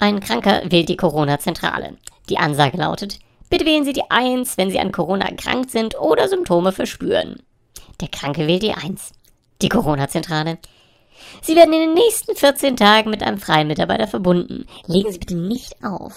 Ein Kranker wählt die Corona-Zentrale. Die Ansage lautet, bitte wählen Sie die 1, wenn Sie an Corona erkrankt sind oder Symptome verspüren. Der Kranke wählt die 1. Die Corona-Zentrale. Sie werden in den nächsten 14 Tagen mit einem freien Mitarbeiter verbunden. Legen Sie bitte nicht auf.